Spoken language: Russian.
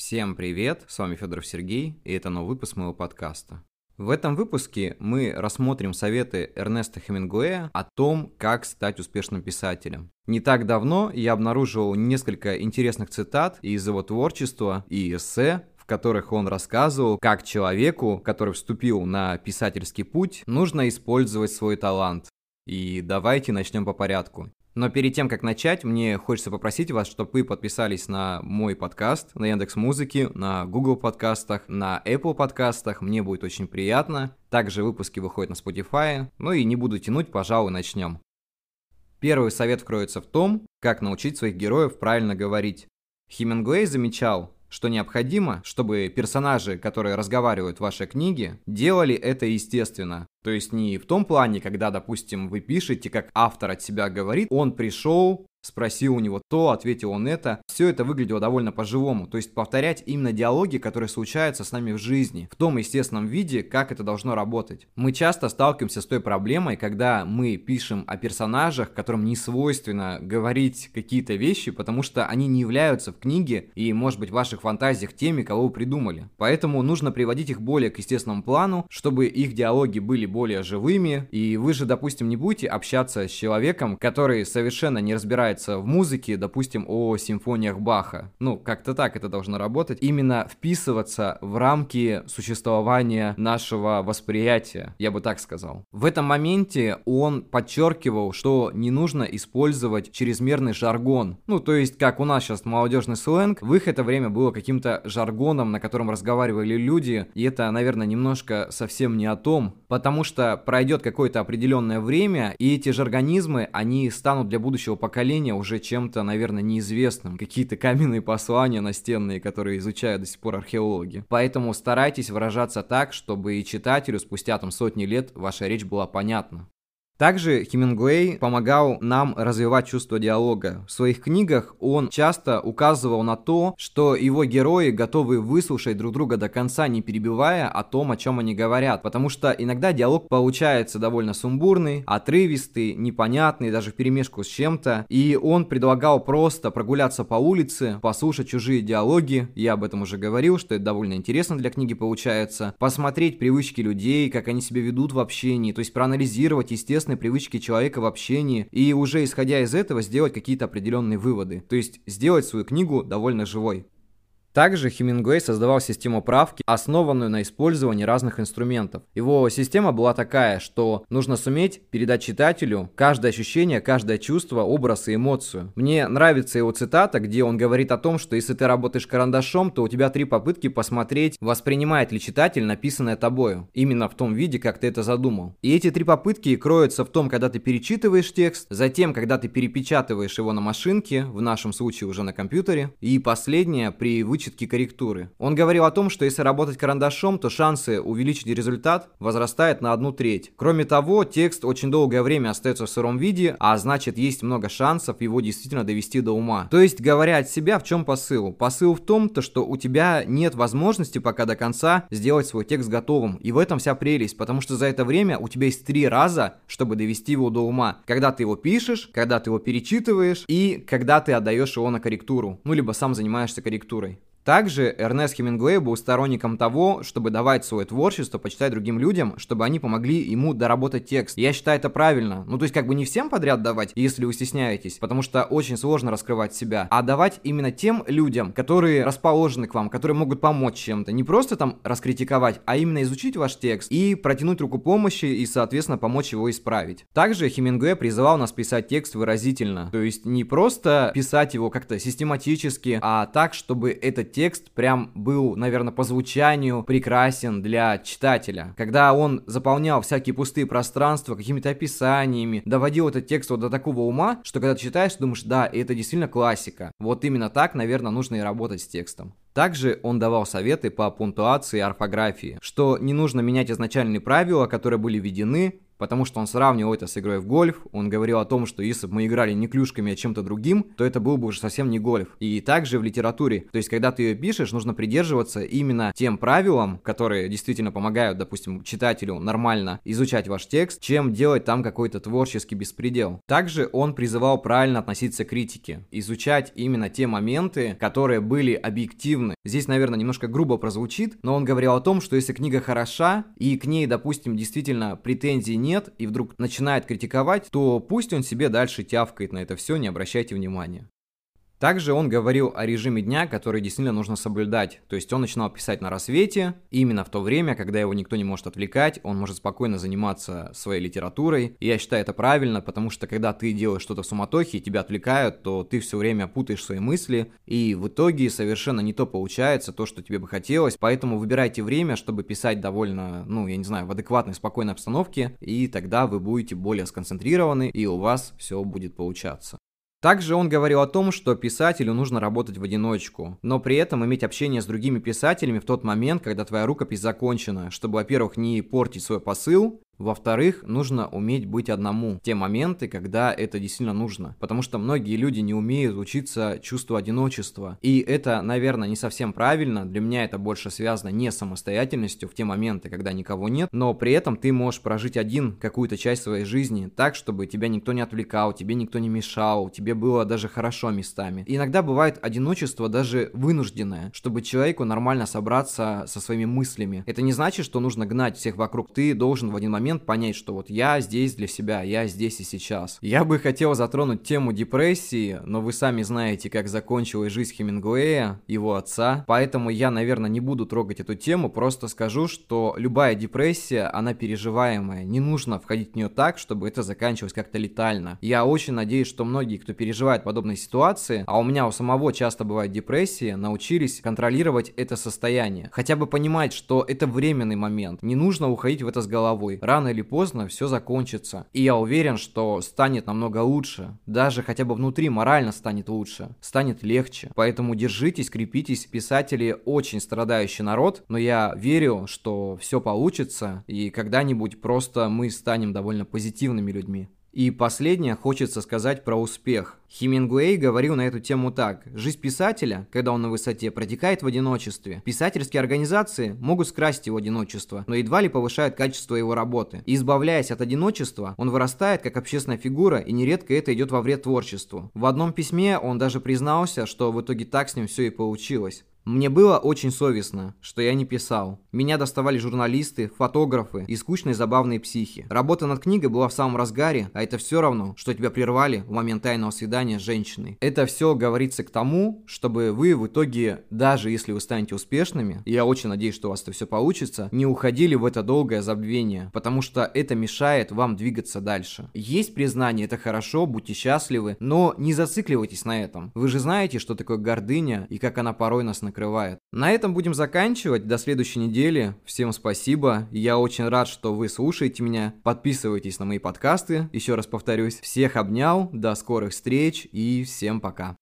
Всем привет, с вами Федоров Сергей, и это новый выпуск моего подкаста. В этом выпуске мы рассмотрим советы Эрнеста Хемингуэя о том, как стать успешным писателем. Не так давно я обнаружил несколько интересных цитат из его творчества и эссе, в которых он рассказывал, как человеку, который вступил на писательский путь, нужно использовать свой талант. И давайте начнем по порядку. Но перед тем, как начать, мне хочется попросить вас, чтобы вы подписались на мой подкаст на Яндекс Музыке, на Google подкастах, на Apple подкастах. Мне будет очень приятно. Также выпуски выходят на Spotify. Ну и не буду тянуть, пожалуй, начнем. Первый совет кроется в том, как научить своих героев правильно говорить. Хемингуэй замечал, что необходимо, чтобы персонажи, которые разговаривают в вашей книге, делали это естественно. То есть не в том плане, когда, допустим, вы пишете, как автор от себя говорит, он пришел, Спросил у него то, ответил он это. Все это выглядело довольно по-живому. То есть повторять именно диалоги, которые случаются с нами в жизни. В том естественном виде, как это должно работать. Мы часто сталкиваемся с той проблемой, когда мы пишем о персонажах, которым не свойственно говорить какие-то вещи, потому что они не являются в книге и, может быть, в ваших фантазиях теми, кого вы придумали. Поэтому нужно приводить их более к естественному плану, чтобы их диалоги были более живыми. И вы же, допустим, не будете общаться с человеком, который совершенно не разбирается разбирается в музыке, допустим, о симфониях Баха. Ну, как-то так это должно работать. Именно вписываться в рамки существования нашего восприятия, я бы так сказал. В этом моменте он подчеркивал, что не нужно использовать чрезмерный жаргон. Ну, то есть, как у нас сейчас молодежный сленг, в их это время было каким-то жаргоном, на котором разговаривали люди, и это, наверное, немножко совсем не о том, потому что пройдет какое-то определенное время, и эти жаргонизмы, они станут для будущего поколения чтение уже чем-то, наверное, неизвестным. Какие-то каменные послания настенные, которые изучают до сих пор археологи. Поэтому старайтесь выражаться так, чтобы и читателю спустя там сотни лет ваша речь была понятна. Также Хемингуэй помогал нам развивать чувство диалога. В своих книгах он часто указывал на то, что его герои готовы выслушать друг друга до конца, не перебивая о том, о чем они говорят. Потому что иногда диалог получается довольно сумбурный, отрывистый, непонятный, даже в перемешку с чем-то. И он предлагал просто прогуляться по улице, послушать чужие диалоги. Я об этом уже говорил, что это довольно интересно для книги получается. Посмотреть привычки людей, как они себя ведут в общении, то есть проанализировать, естественно, естественной привычки человека в общении и уже исходя из этого сделать какие-то определенные выводы. То есть сделать свою книгу довольно живой. Также Хемингуэй создавал систему правки, основанную на использовании разных инструментов. Его система была такая, что нужно суметь передать читателю каждое ощущение, каждое чувство, образ и эмоцию. Мне нравится его цитата, где он говорит о том, что если ты работаешь карандашом, то у тебя три попытки посмотреть, воспринимает ли читатель написанное тобою. Именно в том виде, как ты это задумал. И эти три попытки кроются в том, когда ты перечитываешь текст, затем, когда ты перепечатываешь его на машинке, в нашем случае уже на компьютере, и последнее при вычетке вычетки корректуры. Он говорил о том, что если работать карандашом, то шансы увеличить результат возрастает на одну треть. Кроме того, текст очень долгое время остается в сыром виде, а значит есть много шансов его действительно довести до ума. То есть, говоря от себя, в чем посыл? Посыл в том, то, что у тебя нет возможности пока до конца сделать свой текст готовым. И в этом вся прелесть, потому что за это время у тебя есть три раза, чтобы довести его до ума. Когда ты его пишешь, когда ты его перечитываешь и когда ты отдаешь его на корректуру. Ну, либо сам занимаешься корректурой. Также Эрнест Хемингуэй был сторонником того, чтобы давать свое творчество почитать другим людям, чтобы они помогли ему доработать текст. Я считаю это правильно. Ну, то есть как бы не всем подряд давать, если вы стесняетесь, потому что очень сложно раскрывать себя, а давать именно тем людям, которые расположены к вам, которые могут помочь чем-то. Не просто там раскритиковать, а именно изучить ваш текст и протянуть руку помощи и, соответственно, помочь его исправить. Также Хемингуэй призывал нас писать текст выразительно. То есть не просто писать его как-то систематически, а так, чтобы этот текст прям был, наверное, по звучанию прекрасен для читателя. Когда он заполнял всякие пустые пространства какими-то описаниями, доводил этот текст вот до такого ума, что когда ты читаешь, думаешь, да, это действительно классика. Вот именно так, наверное, нужно и работать с текстом. Также он давал советы по пунктуации и орфографии, что не нужно менять изначальные правила, которые были введены, потому что он сравнивал это с игрой в гольф, он говорил о том, что если бы мы играли не клюшками, а чем-то другим, то это был бы уже совсем не гольф. И также в литературе, то есть когда ты ее пишешь, нужно придерживаться именно тем правилам, которые действительно помогают, допустим, читателю нормально изучать ваш текст, чем делать там какой-то творческий беспредел. Также он призывал правильно относиться к критике, изучать именно те моменты, которые были объективны. Здесь, наверное, немножко грубо прозвучит, но он говорил о том, что если книга хороша, и к ней, допустим, действительно претензий нет, и вдруг начинает критиковать, то пусть он себе дальше тявкает на это все, не обращайте внимания. Также он говорил о режиме дня, который действительно нужно соблюдать. То есть он начинал писать на рассвете, именно в то время, когда его никто не может отвлекать, он может спокойно заниматься своей литературой. И я считаю это правильно, потому что когда ты делаешь что-то в суматохе тебя отвлекают, то ты все время путаешь свои мысли, и в итоге совершенно не то получается, то, что тебе бы хотелось. Поэтому выбирайте время, чтобы писать довольно, ну, я не знаю, в адекватной, спокойной обстановке, и тогда вы будете более сконцентрированы, и у вас все будет получаться. Также он говорил о том, что писателю нужно работать в одиночку, но при этом иметь общение с другими писателями в тот момент, когда твоя рукопись закончена, чтобы, во-первых, не портить свой посыл, во-вторых, нужно уметь быть одному. Те моменты, когда это действительно нужно. Потому что многие люди не умеют учиться чувству одиночества. И это, наверное, не совсем правильно. Для меня это больше связано не с самостоятельностью в те моменты, когда никого нет. Но при этом ты можешь прожить один какую-то часть своей жизни так, чтобы тебя никто не отвлекал, тебе никто не мешал, тебе было даже хорошо местами. Иногда бывает одиночество даже вынужденное, чтобы человеку нормально собраться со своими мыслями. Это не значит, что нужно гнать всех вокруг. Ты должен в один момент момент понять, что вот я здесь для себя, я здесь и сейчас. Я бы хотел затронуть тему депрессии, но вы сами знаете, как закончилась жизнь Хемингуэя, его отца, поэтому я, наверное, не буду трогать эту тему, просто скажу, что любая депрессия, она переживаемая, не нужно входить в нее так, чтобы это заканчивалось как-то летально. Я очень надеюсь, что многие, кто переживает подобные ситуации, а у меня у самого часто бывает депрессия, научились контролировать это состояние. Хотя бы понимать, что это временный момент, не нужно уходить в это с головой. Рано рано или поздно все закончится. И я уверен, что станет намного лучше. Даже хотя бы внутри морально станет лучше. Станет легче. Поэтому держитесь, крепитесь. Писатели очень страдающий народ, но я верю, что все получится. И когда-нибудь просто мы станем довольно позитивными людьми. И последнее хочется сказать про успех. Хемингуэй говорил на эту тему так. Жизнь писателя, когда он на высоте, протекает в одиночестве. Писательские организации могут скрасить его одиночество, но едва ли повышают качество его работы. И избавляясь от одиночества, он вырастает как общественная фигура, и нередко это идет во вред творчеству. В одном письме он даже признался, что в итоге так с ним все и получилось. Мне было очень совестно, что я не писал. Меня доставали журналисты, фотографы и скучные забавные психи. Работа над книгой была в самом разгаре, а это все равно, что тебя прервали в момент тайного свидания с женщиной. Это все говорится к тому, чтобы вы в итоге, даже если вы станете успешными, я очень надеюсь, что у вас это все получится, не уходили в это долгое забвение, потому что это мешает вам двигаться дальше. Есть признание, это хорошо, будьте счастливы, но не зацикливайтесь на этом. Вы же знаете, что такое гордыня и как она порой нас накрывает. На этом будем заканчивать. До следующей недели. Всем спасибо. Я очень рад, что вы слушаете меня. Подписывайтесь на мои подкасты. Еще раз повторюсь. Всех обнял. До скорых встреч и всем пока.